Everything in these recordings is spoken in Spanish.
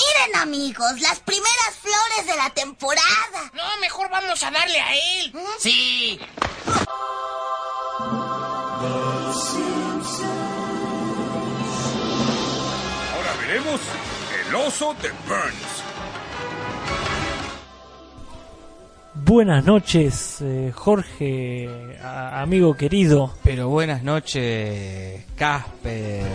Miren, amigos, las primeras flores de la temporada. No, mejor vamos a darle a él. Sí. Ahora veremos el oso de Burns. Buenas noches, eh, Jorge, a- amigo querido. Pero buenas noches, Casper,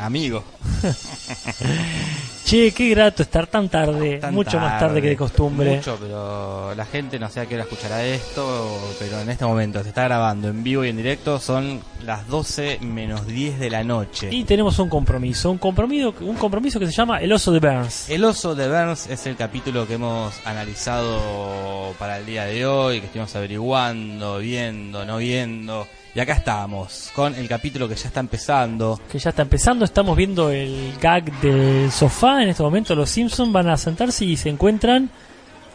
amigo. Che, qué grato estar tan tarde, Tan mucho más tarde que de costumbre. Mucho, pero la gente no sé a qué hora escuchará esto, pero en este momento se está grabando en vivo y en directo, son las 12 menos 10 de la noche. Y tenemos un compromiso, un compromiso, un compromiso que se llama El oso de Burns. El oso de Burns es el capítulo que hemos analizado para el día de hoy, que estuvimos averiguando, viendo, no viendo. Y acá estamos, con el capítulo que ya está empezando. Que ya está empezando, estamos viendo el gag del sofá. En este momento los Simpsons van a sentarse y se encuentran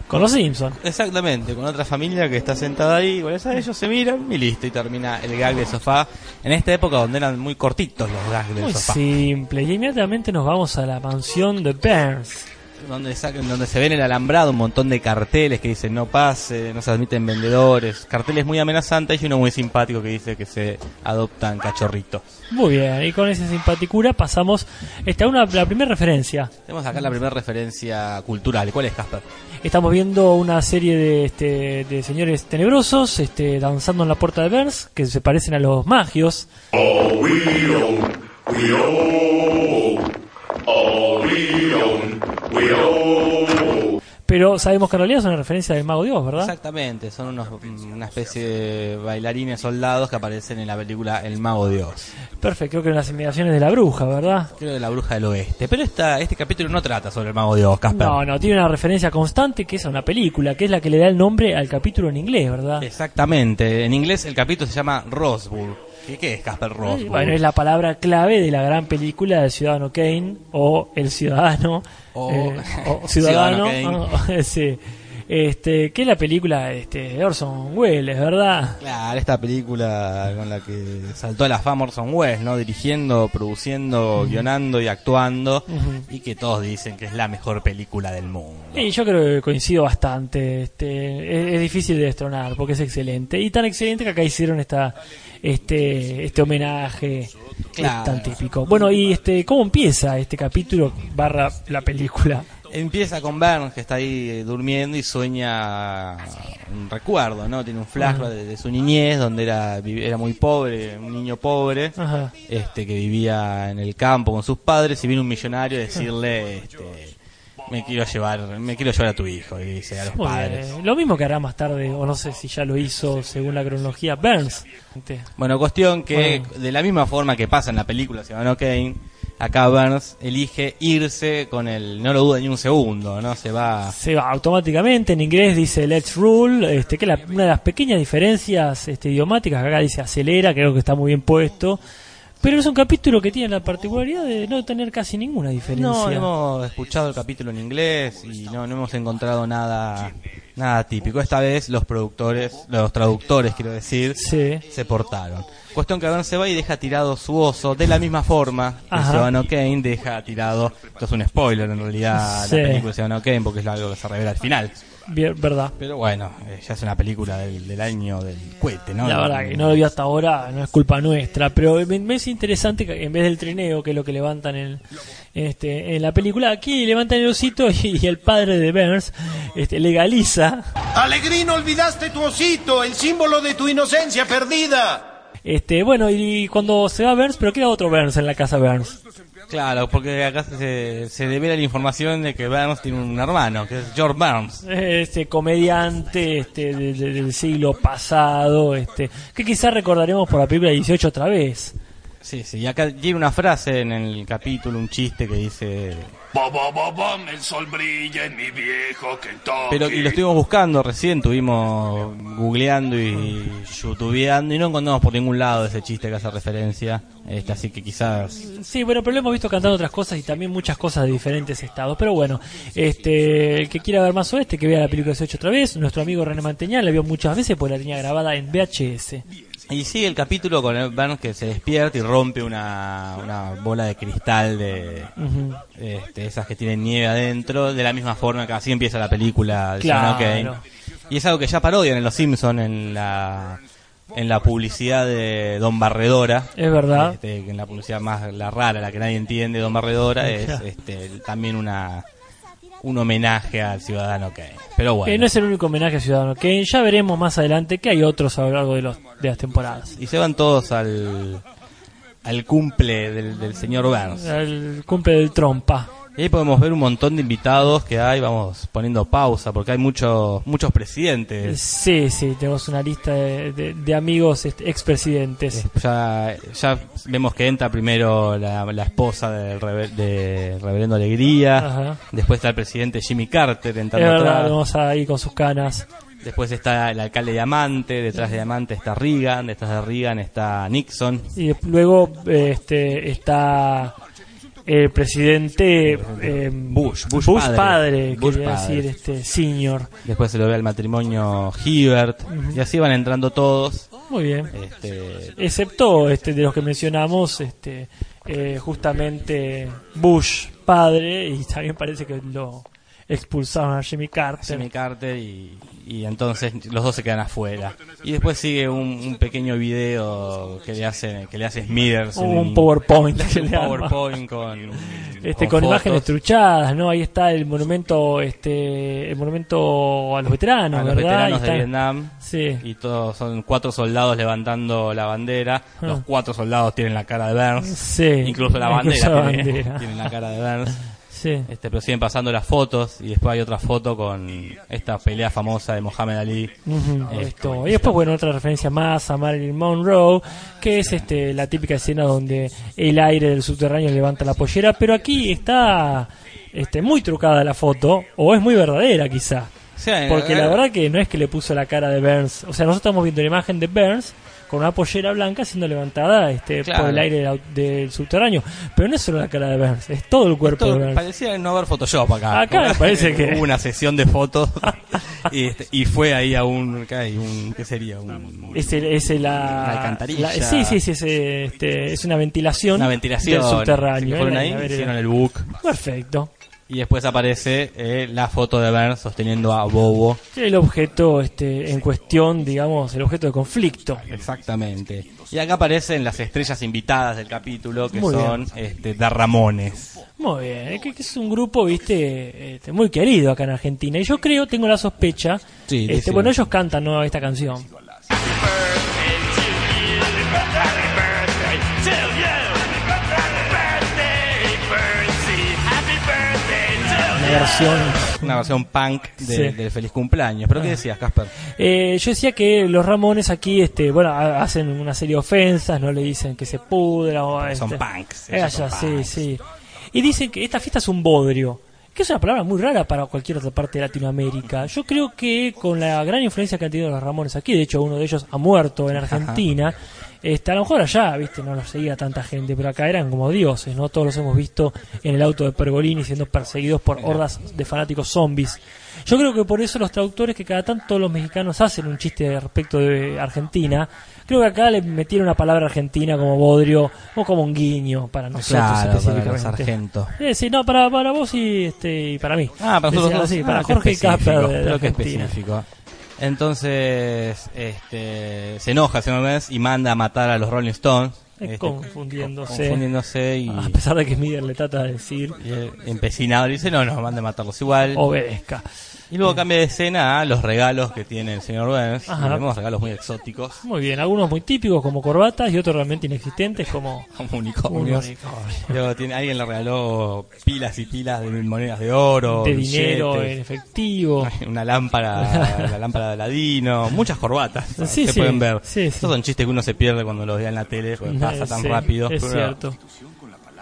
con los Simpsons. Exactamente, con otra familia que está sentada ahí, igual a ellos se miran y listo, y termina el gag del sofá. En esta época donde eran muy cortitos los gags del Muy sofá. simple. Y inmediatamente nos vamos a la mansión de Burns. Donde, se ven el alambrado, un montón de carteles que dicen no pase, no se admiten vendedores, carteles muy amenazantes y uno muy simpático que dice que se adoptan cachorritos. Muy bien, y con esa simpaticura pasamos esta una la primera referencia. Tenemos acá la primera referencia cultural. ¿Cuál es, Casper? Estamos viendo una serie de, este, de señores tenebrosos este, danzando en la puerta de Burns, que se parecen a los magios. All we own, we. Pero sabemos que en realidad es una referencia del Mago Dios, ¿verdad? Exactamente, son unos, una especie de bailarines soldados que aparecen en la película El Mago Dios. Perfecto, creo que en las inmediaciones de la bruja, ¿verdad? Creo de la bruja del oeste. Pero esta, este capítulo no trata sobre el mago de Oz, Casper. No, no, tiene una referencia constante que es a una película, que es la que le da el nombre al capítulo en inglés, ¿verdad? Exactamente. En inglés el capítulo se llama Roswell. ¿Qué, qué es Casper Roswell? Bueno, es la palabra clave de la gran película del Ciudadano Kane o El Ciudadano O- eh, o Ciudadano, Ciudadano sí. Este, que es la película este, de Orson Welles, ¿verdad? Claro, esta película con la que saltó a la fama Orson Welles, ¿no? Dirigiendo, produciendo, guionando y actuando. Y que todos dicen que es la mejor película del mundo. Y yo creo que coincido bastante. Este, es, es difícil de destronar porque es excelente. Y tan excelente que acá hicieron esta, este, este homenaje Claro. tan típico. Bueno, y este, ¿cómo empieza este capítulo barra la película? Empieza con Burns que está ahí eh, durmiendo y sueña un recuerdo, ¿no? Tiene un flashback de, de su niñez donde era, era muy pobre, un niño pobre. Ajá. este que vivía en el campo con sus padres y viene un millonario a decirle este, me quiero llevar me quiero llevar a tu hijo y dice a los Muy padres bien. Lo mismo que hará más tarde, o no sé si ya lo hizo según la cronología, Burns. Bueno cuestión que Bueno. de la misma forma que pasa en la película Ciudadano Kane acá Burns elige irse con el no lo duda ni un segundo no se va Se va automáticamente, en inglés dice let's rule, este, que es la- una de las pequeñas diferencias este, idiomáticas, acá dice acelera, creo que está muy bien puesto. Pero es un capítulo que tiene la particularidad de no tener casi ninguna diferencia. no hemos escuchado el capítulo en inglés y no, no hemos encontrado nada nada típico esta vez los productores los traductores quiero decir Sí. se portaron. Cuestión que Burns se va y deja tirado su oso de la misma forma que. Ciudadano Kane deja tirado. Esto es un spoiler en realidad, Sí. la película de Ciudadano Kane, porque es algo que se revela al final. Bien, verdad. Pero bueno, eh, ya es una película del, del año del cohete, ¿no? La verdad que no lo vi hasta ahora, no es culpa nuestra, pero me, me es interesante que en vez del trineo, que es lo que levantan en, este, en la película, aquí levantan el osito y, el padre de Burns este, legaliza Alegrino, olvidaste tu osito, el símbolo de tu inocencia perdida. Este, bueno, y cuando se va Burns, pero queda otro Burns en la casa Burns. Claro, porque acá se, se devela la información de que Burns tiene un hermano, que es George Burns. Este comediante este, de- de- del siglo pasado, este, que quizás recordaremos por la película 18 otra vez. Sí, sí, y acá tiene una frase en el capítulo, un chiste que dice... Ba, ba, bam, el sol brilla en mi viejo Kentucky. Pero y lo estuvimos buscando recién, estuvimos googleando y youtubeando y no encontramos por ningún lado ese chiste que hace referencia. Este, así que quizás Sí, bueno, pero lo hemos visto cantando otras cosas y también muchas cosas de diferentes estados. Pero bueno, este, el que quiera ver más oeste, que vea la película 18 otra vez. Nuestro amigo René Manteñal la vio muchas veces porque la tenía grabada en VHS. Y sigue el capítulo con el Burns que se despierta y rompe una, una bola de cristal de este, esas que tienen nieve adentro, de la misma forma que así empieza la película de Claro. Kane. Y es algo que ya parodian en Los Simpsons en la en la publicidad de Don Barredora. Es verdad. Este, que en la publicidad más la rara, la que nadie entiende, Don Barredora, es este, también una un homenaje al Ciudadano Kane. Pero bueno. Que no es el único homenaje a Ciudadano Kane. Ya veremos más adelante que hay otros a lo largo de, los, de las temporadas. Y se van todos al, al cumple del, del señor Burns. El cumple del trompa. Y ahí podemos ver un montón de invitados que hay, vamos poniendo pausa, porque hay muchos muchos presidentes. Sí, sí, tenemos una lista de, de- de amigos este, expresidentes. Ya, ya vemos que entra primero la, la esposa del rever- de Reverendo Alegría, Ajá. después está el presidente Jimmy Carter Es entrando verdad, atrás, vamos ahí con sus canas. después está el alcalde Diamante, detrás de Diamante está Reagan, detrás de Reagan está Nixon, Y luego este, está el presidente eh, Bush, Bush padre, padre. Bush quería padre. decir, este, senior. después se lo ve al matrimonio Hibbert, y así van entrando todos. Muy bien. Este, Excepto este, de los que mencionamos, este, eh, justamente Bush padre, y también parece que lo expulsaron a Jimmy Carter. Jimmy Carter y, y entonces los dos se quedan afuera. Y después sigue un, un pequeño video que le hace que le hace Smithers un PowerPoint que un le. PowerPoint con Este, con con imágenes truchadas, ¿no? Ahí está el monumento, este, el monumento a los veteranos, a los ¿verdad? veteranos de. Vietnam. Sí. Y todos son cuatro soldados levantando la bandera. Ah. Los cuatro soldados tienen la cara de Burns. Sí. Incluso la Incluso bandera, la tiene, bandera. tiene la cara de Burns. Sí. Este, pero siguen pasando las fotos y después hay otra foto con esta pelea famosa de Mohamed Ali. Este, esto. Y después, bueno, otra referencia más a Marilyn Monroe, que es este la típica escena donde el aire del subterráneo levanta la pollera, pero aquí está este muy trucada la foto, o es muy verdadera quizá. Porque eh, la verdad que no es que le puso la cara de Burns, o sea, nosotros estamos viendo la imagen de Burns con una pollera blanca siendo levantada este, Claro. por el aire del, subterráneo, pero no es solo la cara de Burns, es todo el cuerpo Esto de Burns. parecía no haber Photoshop acá. Acá me parece que- Hubo una sesión de fotos y, este, y fue ahí a un, ¿qué, hay? un, ¿qué sería? Un, Es, el- es el- la, Una alcantarilla. la- sí, sí, sí, es, este, es una ventilación, una ventilación. del subterráneo. Se fueron eh, ahí, hicieron eh, el book Perfecto. Y después aparece eh, la foto de Burns sosteniendo a Bobo. El objeto este, en cuestión, digamos, el objeto de conflicto. Exactamente. Y acá aparecen las estrellas invitadas del capítulo que Muy son este, de Ramones. Muy bien, es que, es un grupo, viste, este, muy querido acá en Argentina. Y yo creo, tengo la sospecha, Sí, este, bueno, ellos cantan ¿no? esta canción. Versión Una versión punk de, Sí. del feliz cumpleaños. ¿Pero qué decías, Casper? Eh, yo decía que los Ramones aquí, este, bueno, ha- hacen una serie de ofensas, no le dicen que se pudra o Son este, punks. eh, ellos son allá, sí, sí. Y dicen que esta fiesta es un bodrio, que es una palabra muy rara para cualquier otra parte de Latinoamérica. Yo creo que con la gran influencia que han tenido los Ramones aquí, de hecho uno de ellos ha muerto en Argentina, este, a lo mejor allá, viste, no los seguía tanta gente, pero acá eran como dioses, ¿no? Todos los hemos visto en el auto de Pergolini siendo perseguidos por hordas de fanáticos zombies. Yo creo que por eso los traductores que cada tanto los mexicanos hacen un chiste respecto de Argentina, creo que acá le metieron una palabra argentina como bodrio o como un guiño para nosotros Claro, para específicamente. sargentos. Eh, sí, no, para, para vos y, este, y para mí. Ah, para nosotros Ah, para qué Jorge Casper de, de Argentina. específico. Entonces, este, se enoja ese mes y manda a matar a los Rolling Stones. Eh, este, confundiéndose. confundiéndose y, A pesar de que Smither le trata de decir, y él, empecinado le dice, no, no, manda a matarlos igual. obedezca. Y luego cambia de escena a los regalos que tiene el señor Burns. Ajá. Vemos regalos muy exóticos, Muy bien, algunos muy típicos como corbatas y otros realmente inexistentes como como un unicornios. unicornio. Luego tiene, alguien le regaló pilas y pilas de monedas de oro, de dinero en efectivo. una lámpara, la lámpara de Aladino, muchas corbatas. Sí, se sí, pueden ver. sí. Estos son chistes que uno se pierde cuando los ve en la tele, porque pasa tan rápido. Es pero cierto.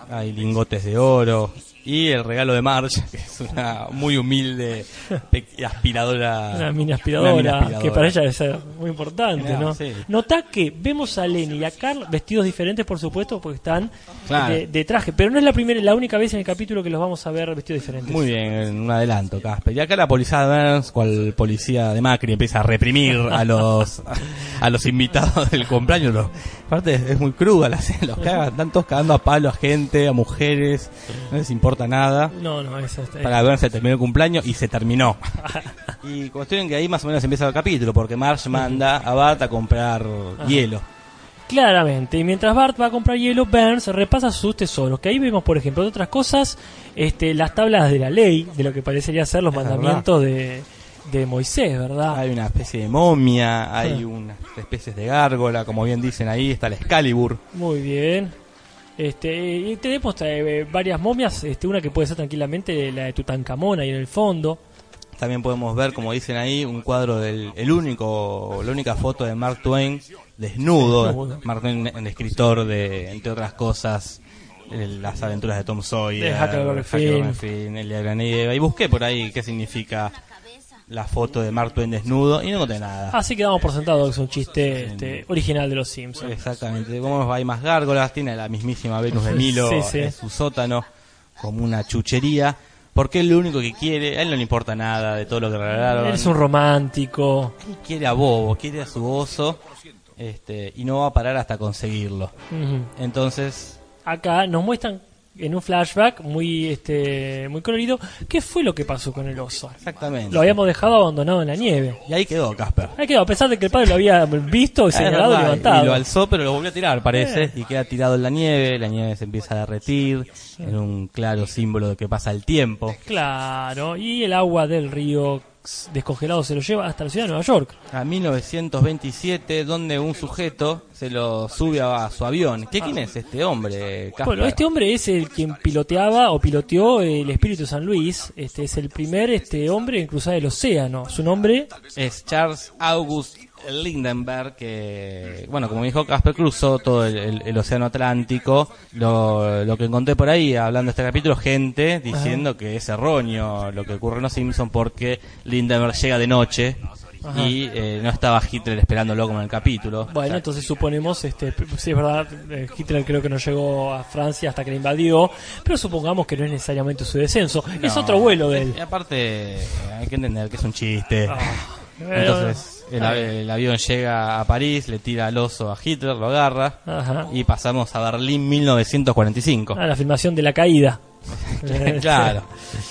Hay lingotes de oro. Y el regalo de Marge, que es una muy humilde aspiradora. Una mini aspiradora, Una mini aspiradora. que para ella debe ser muy importante, Claro, ¿no? sí. Nota que vemos a Lenny y a Carl vestidos diferentes, por supuesto, porque están Claro. de, de traje, pero no es la primera, la única vez en el capítulo que los vamos a ver vestidos diferentes. Muy bien, un adelanto, Casper. Y acá la policía Burns, cual policía de Macri, empieza a reprimir a los a los invitados del cumpleaños. Los- aparte es, muy cruda la escena, los cagan, están todos cagando a palo a gente, a mujeres, no les importa nada. No, no, es, es- Para Burns se terminó el cumpleaños y se terminó. Y cuestión que ahí más o menos empieza el capítulo, porque Marge manda a Bart a comprar hielo. Claramente, y mientras Bart va a comprar hielo, Burns repasa sus tesoros, que ahí vemos, por ejemplo, de otras cosas, este, las tablas de la ley, de lo que parecería ser los Es mandamientos de, de Moisés, ¿verdad? Hay una especie de momia, hay unas especies de gárgola, como bien dicen ahí, está el Excalibur. Muy bien. Este, y tenemos eh, varias momias, este, una que puede ser tranquilamente la de Tutankamón ahí en el fondo. También podemos ver, como dicen ahí, un cuadro del el único, la única foto de Mark Twain desnudo. Desnudo. Mark Twain, el escritor de, entre otras cosas, las aventuras de Tom Sawyer, De Huckleberry Finn. El de Nieve. Y busqué por ahí qué significa la foto de Mark Twain desnudo y no encontré nada. Así que damos por sentado que es un chiste este, original de los Simpsons. Exactamente. Como hay más gárgolas, tiene la mismísima Venus de Milo Sí, sí. en su sótano, como una chuchería. Porque él lo único que quiere, a él no le importa nada de todo lo que regalaron. Él es un romántico. Él quiere a Bobo, quiere a su oso, este, y no va a parar hasta conseguirlo. Entonces, Acá nos muestran en un flashback muy este muy colorido qué fue lo que pasó con el oso. exactamente. Lo habíamos dejado abandonado en la nieve. Y ahí quedó Casper. Ahí quedó, a pesar de que el padre lo había visto, Es señalado y verdad, levantado. y lo alzó, pero lo volvió a tirar, parece, Eh. y queda tirado en la nieve. La nieve se empieza a derretir, en un claro símbolo de que pasa el tiempo. Claro, y el agua del río descongelado se lo lleva hasta la ciudad de Nueva York. A 1927, donde un sujeto se lo sube a su avión. ¿Qué quién es este hombre? Bueno, este hombre es el quien piloteaba o piloteó el Espíritu San Luis. Este es el primer este hombre en cruzar el océano. Su nombre, es Charles August Lindenberg, que, bueno, como dijo Casper, cruzó todo el, el- el océano Atlántico. Lo, lo que encontré por ahí, hablando de este capítulo, gente diciendo que es erróneo lo que ocurre en Los Simpsons porque Lindenberg llega de noche Ajá. y eh, no estaba Hitler esperándolo como en el capítulo. bueno, O sea, entonces suponemos, este, sí es verdad, eh, Hitler creo que no llegó a Francia hasta que la invadió, pero supongamos que no es necesariamente su descenso. Es otro vuelo de él. Y aparte, hay que entender que es un chiste. Ah, Entonces, el, el avión llega a París, le tira al oso a Hitler, lo agarra Ajá. y pasamos a Berlín 1945. Ah, la filmación de la caída. Eh, claro.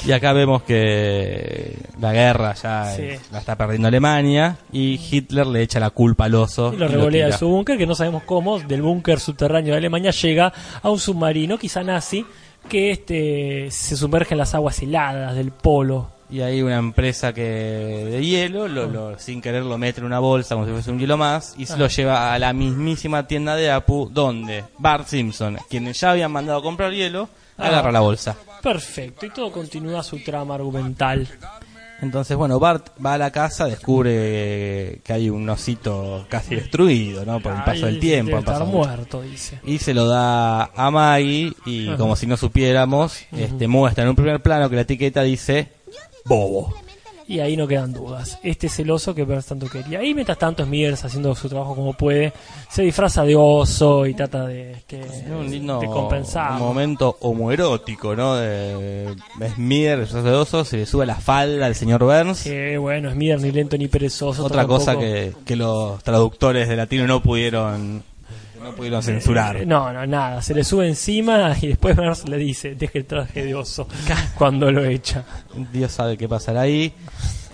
Y acá vemos que la guerra ya Sí. la está perdiendo Alemania y Hitler le echa la culpa al oso. Y lo revolea de su búnker, que no sabemos cómo, del búnker subterráneo de Alemania llega a un submarino, quizá nazi, que este se sumerge en las aguas heladas del polo. Y hay una empresa que de hielo, lo, lo- sin querer lo mete en una bolsa como si fuese un hielo más y se Ah. lo lleva a la mismísima tienda de Apu donde Bart Simpson, quienes ya habían mandado a comprar hielo, Ah. agarra la bolsa. Perfecto, y todo continúa su trama argumental. Entonces, bueno, Bart va a la casa, descubre que hay un osito casi destruido, ¿no? Por el paso Ay, del tiempo. debe estar muerto, dice. Y se lo da a Maggie y Ajá. como si no supiéramos, este muestra en un primer plano que la etiqueta dice Bobo. Y ahí no quedan dudas. Este es el oso que Burns tanto quería. Y mientras tanto, Smithers, haciendo su trabajo como puede, se disfraza de oso y trata de, este, un lindo de compensar. un momento homoerótico, ¿no? De el de oso, se le sube la falda al señor Burns. Que bueno, Smithers ni lento ni perezoso. Otra tampoco- cosa que, que los traductores de latino no pudieron no pudieron censurar. Eh, No, no, nada. Se le sube encima y después le dice, deje el traje de oso cuando lo echa. Dios sabe qué pasará ahí.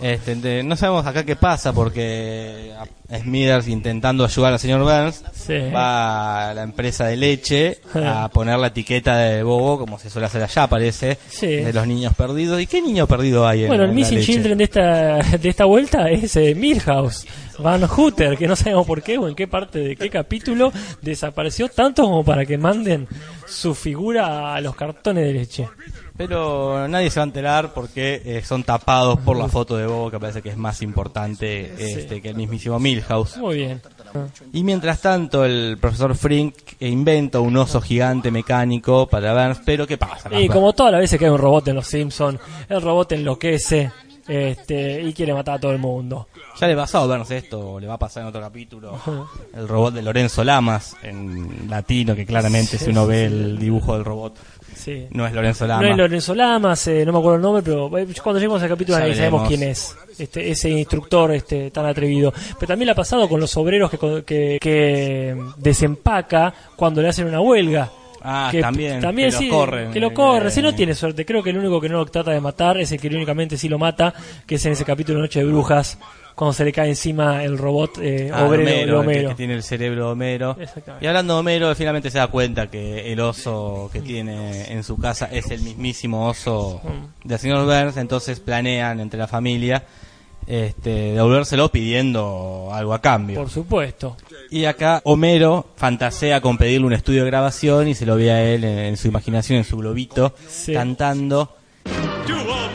Este, de- no sabemos acá qué pasa porque Smithers intentando ayudar al señor Burns Sí. va a la empresa de leche a poner la etiqueta de bobo como se suele hacer allá parece Sí. de los niños perdidos y qué niño perdido hay en, Bueno, el en Missing? Children de esta, de esta vuelta es eh, Milhouse, Van Hooter, que no sabemos por qué o en qué parte de qué capítulo desapareció tanto como para que manden su figura a los cartones de leche. Pero nadie se va a enterar porque eh, son tapados por la foto de bobo que parece que es más importante este, que el mismísimo Milhouse. Muy bien. Y mientras tanto, el profesor Frink inventa un oso gigante mecánico para Burns, pero ¿qué pasa? Y como todas las veces que hay un robot en los Simpsons, el robot enloquece este, y quiere matar a todo el mundo. Ya le pasó a Burns esto, le va a pasar en otro capítulo, el robot de Lorenzo Lamas, en latino, que claramente si uno ve el dibujo del robot, Sí. no es Lorenzo Lamas. No es Lorenzo Lamas, eh, no me acuerdo el nombre, pero eh, cuando lleguemos al capítulo analizaremos veremos. quién es este, ese instructor este, tan atrevido. Pero también le ha pasado con los obreros que, que, que desempaca cuando le hacen una huelga. Ah, que también, también que sí, lo corren. que lo corre, Eh, si no tiene suerte, creo que el único que no lo trata de matar es el que únicamente sí lo mata, que es en ese capítulo Noche de Brujas, cuando se le cae encima el robot eh, Ah, obrero de Homero, el que-. Que, tiene el cerebro de Homero. Exactamente. Y hablando de Homero, finalmente se da cuenta que el oso que tiene en su casa es el mismísimo oso Mm. del señor Burns, entonces planean entre la familia este, devolvérselo pidiendo algo a cambio. Por supuesto. Y acá Homero fantasea con pedirle un estudio de grabación y se lo ve a él en, en su imaginación, en su globito, Sí. cantando. All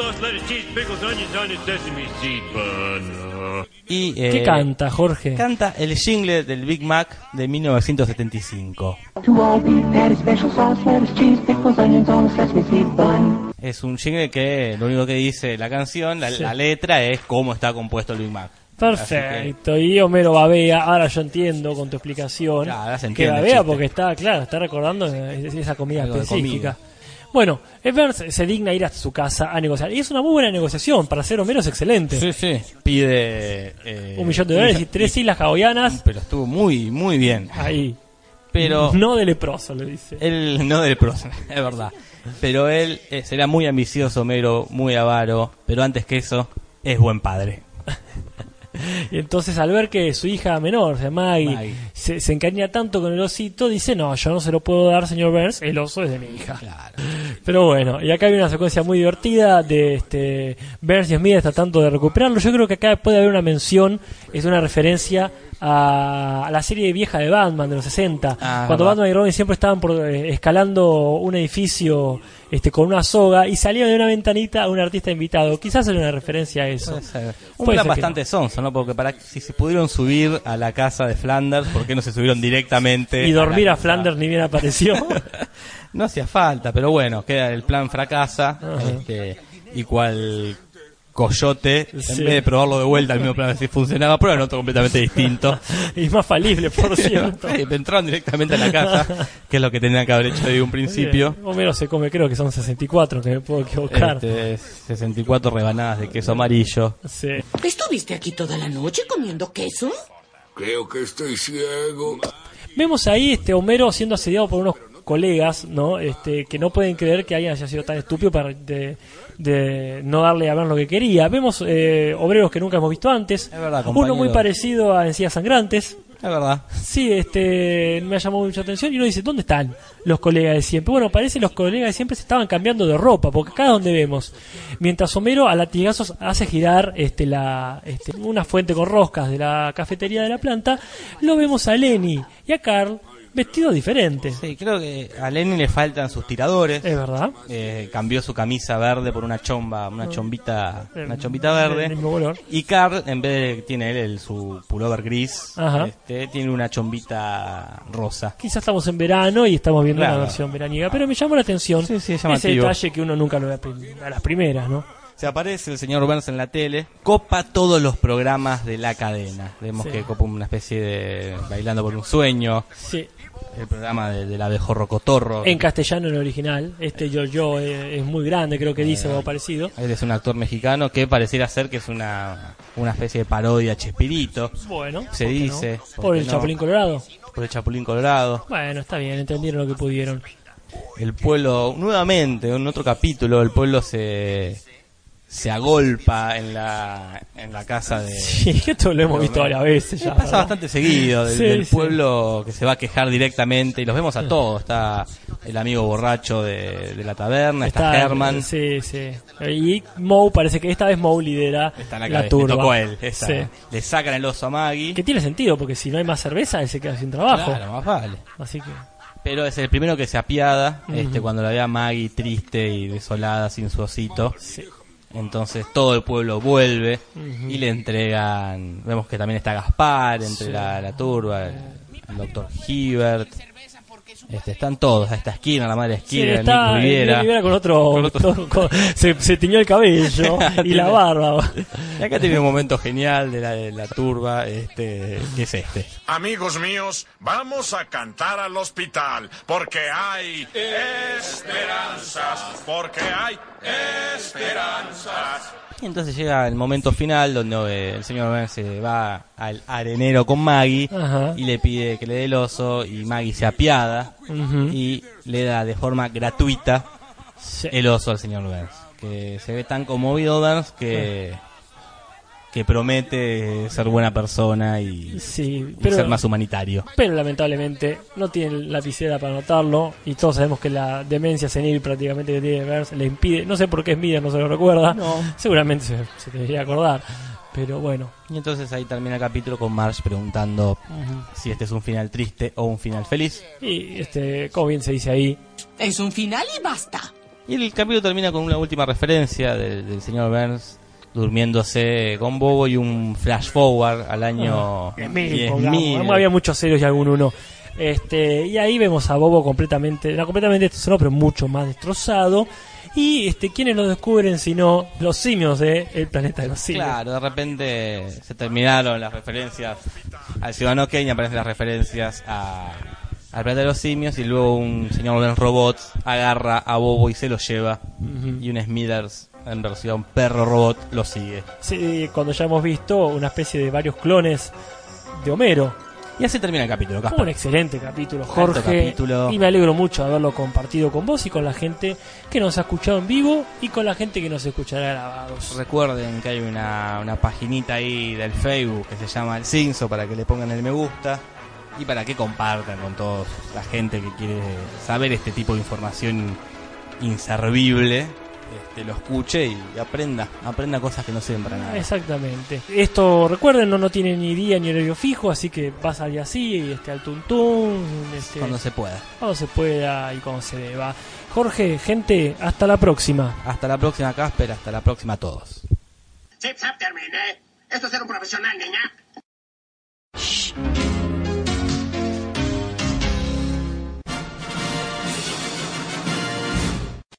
sauce, lettuce, cheese, pickles, onions on sesame seed bun. Y, ¿Qué eh, canta, Jorge? Canta el jingle del Big Mac de 1975. To all beef patty, special sauce, lettuce, cheese, pickles, onions on a sesame seed bun. Es un jingle que lo único que dice la canción, la, Sí. la letra es cómo está compuesto el Big Mac. Así que- Perfecto, y Homero babea, ahora yo entiendo con tu explicación Claro, ahora se que entiende babea porque está, claro, está recordando esa comida Algo específica. Bueno, Evers se digna ir a su casa a negociar, y es una muy buena negociación, para ser Homero es excelente. Sí, sí. Pide eh, Un millón de dólares y tres islas hawaianas, Pero estuvo muy, muy bien. ahí. Pero No de leproso, le dice. él no del pro, es verdad. Pero él eh, será muy ambicioso, Homero, muy avaro. Pero antes que eso, es buen padre. Y entonces al ver que su hija menor, o sea, Maggie, Maggie. Se, se encariña tanto con el osito, dice, no, yo no se lo puedo dar, señor Burns, el oso es de mi hija. Claro. Pero bueno, y acá hay una secuencia muy divertida de este Burns y Smith tratando de recuperarlo. Yo creo que acá puede haber una mención, es una referencia a, a la serie vieja de Batman de los 60, Ah, cuando verdad. Batman y Robin siempre estaban por, eh, escalando un edificio este con una soga y salía de una ventanita un artista invitado. Quizás era una referencia a eso. Puede ser. Un Puede plan ser que bastante sonso, ¿no? Porque para si se pudieron subir a la casa de Flanders, ¿por qué no se subieron directamente? Y dormir a? Flanders ni bien apareció. No hacía falta, pero bueno, queda el plan fracasa. Este, y cual coyote, Sí. en vez de probarlo de vuelta, el mismo plan a ver si funcionaba, prueban otro completamente distinto. y más falible, por cierto. Sí, Entraron directamente a la casa, que es lo que tenían que haber hecho desde un principio. Bien. Homero se come, creo que son 64, que me puedo equivocar. Este, 64 rebanadas de queso amarillo. Sí. ¿Estuviste aquí toda la noche comiendo queso? Creo que estoy ciego. Vemos ahí este Homero siendo asediado por unos colegas, ¿no? Este, que no pueden creer que alguien haya sido tan estúpido para de, de no darle a ver lo que quería. Vemos eh, obreros que nunca hemos visto antes. Es verdad, Uno muy parecido a Encías Sangrantes. Es verdad. Sí, este, me ha llamado mucha atención y uno dice, ¿dónde están los colegas de siempre? Bueno, parece que los colegas de siempre se estaban cambiando de ropa, porque acá es donde vemos, mientras Homero a latigazos hace girar este, la, este, una fuente con roscas de la cafetería de la planta, lo vemos a Lenny y a Carl vestidos diferentes. Sí, creo que a Lenny le faltan sus tiradores. Es verdad. Eh, cambió su camisa verde por una chomba, una chombita, Eh, una chombita verde. del mismo color. Y Carl, en vez de tiene él el- su pullover gris, Ajá. este, tiene una chombita rosa. Quizás estamos en verano y estamos viendo Claro. una versión veraniega, pero me llamó la atención Sí, sí, es ese detalle que uno nunca lo ve a las primeras, ¿no? Se aparece el señor Burns en la tele, copa todos los programas de la cadena. Vemos Sí. que copa una especie de Bailando por un sueño, Sí. el programa de, del abejorro cotorro. En castellano en el original, este yo yo es muy grande, creo que dice algo parecido. Él es un actor mexicano que pareciera ser que es una, una especie de parodia a Chespirito, Bueno, Se ¿por qué dice, no? ¿por el no? Chapulín Colorado. Por el Chapulín Colorado. Bueno, está bien, entendieron lo que pudieron. El pueblo, nuevamente, en otro capítulo, el pueblo se, se agolpa en la, en la casa de... Sí, esto lo hemos visto varias veces ya. pasa ¿verdad? bastante seguido del, Sí, del sí. pueblo que se va a quejar directamente y los vemos a todos. Está el amigo borracho de, de la taberna, está, Herman. Sí, sí. Y Moe parece que esta vez Moe lidera Está en la, la cabeza, le turba. tocó a él. esa. Sí. Le sacan el oso a Maggie. Que tiene sentido, porque si no hay más cerveza, él se queda sin trabajo. Claro, más vale. Así que. Pero es el primero que se apiada este, cuando la ve a Maggie triste y desolada sin su osito. Sí. Entonces todo el pueblo vuelve y le entregan. Vemos que también está Gaspar entre Sí. la, la turba, el, el doctor Hibbert. Este, están todos a esta esquina, la madre Sí, esquina, está Nick Riviera. Nick Riviera con otro, Con otro- con- con- se, se tiñó el cabello y la barba. Y acá tiene un momento genial de la, de la turba, este, que es este. Amigos míos, vamos a cantar al hospital, porque hay esperanzas, porque hay esperanzas. Y entonces llega el momento final donde eh, el señor Burns se va al arenero con Maggie Ajá. y le pide que le dé el oso y Maggie se apiada y le da de forma gratuita Sí. el oso al señor Burns. Que se ve tan conmovido Burns que, que promete ser buena persona y, Sí, y pero- ser más humanitario. Pero lamentablemente no tiene lapicera para anotarlo y todos sabemos que la demencia senil prácticamente que tiene Burns le impide, no sé por qué Smithers no se lo recuerda, seguramente se, se debería acordar, pero bueno. Y entonces ahí termina el capítulo con Marge preguntando si este es un final triste o un final feliz. Y este, como bien se dice ahí, Es un final y basta. Y el capítulo termina con una última referencia del, del señor Burns durmiéndose con Bobo y un flash forward al año Diez mil, 10.000. pongamos. Además, había muchos ceros y algún uno. Este, y ahí vemos a Bobo completamente, no completamente destrozado, pero mucho más destrozado. Y este, ¿quiénes lo descubren sino los simios de El Planeta de los Simios? Claro, de repente se terminaron las referencias al ciudadano Kane, aparecen las referencias a, al planeta de los simios y luego un señor Burns robot agarra a Bobo y se lo lleva y un Smithers en versión perro robot lo sigue. Sí, cuando ya hemos visto una especie de varios clones de Homero. Y así termina el capítulo, Casper. un excelente capítulo, Jorge. capítulo. Y me alegro mucho de haberlo compartido con vos y con la gente que nos ha escuchado en vivo y con la gente que nos escuchará grabados. Recuerden que hay una, una paginita ahí del Facebook que se llama El Cinso para que le pongan el me gusta y para que compartan con toda la gente que quiere saber este tipo de información inservible, este, lo escuche y aprenda, aprenda cosas que no sirven para nada. Exactamente. Esto, recuerden, no, no tiene ni día ni horario fijo, así que va a salir así, y este, al tuntún, este, Cuando se pueda. cuando se pueda y cuando se deba. Jorge, gente, hasta la próxima. Hasta la próxima, Casper, hasta la próxima a todos. Terminé. Esto es ser un profesional, niña.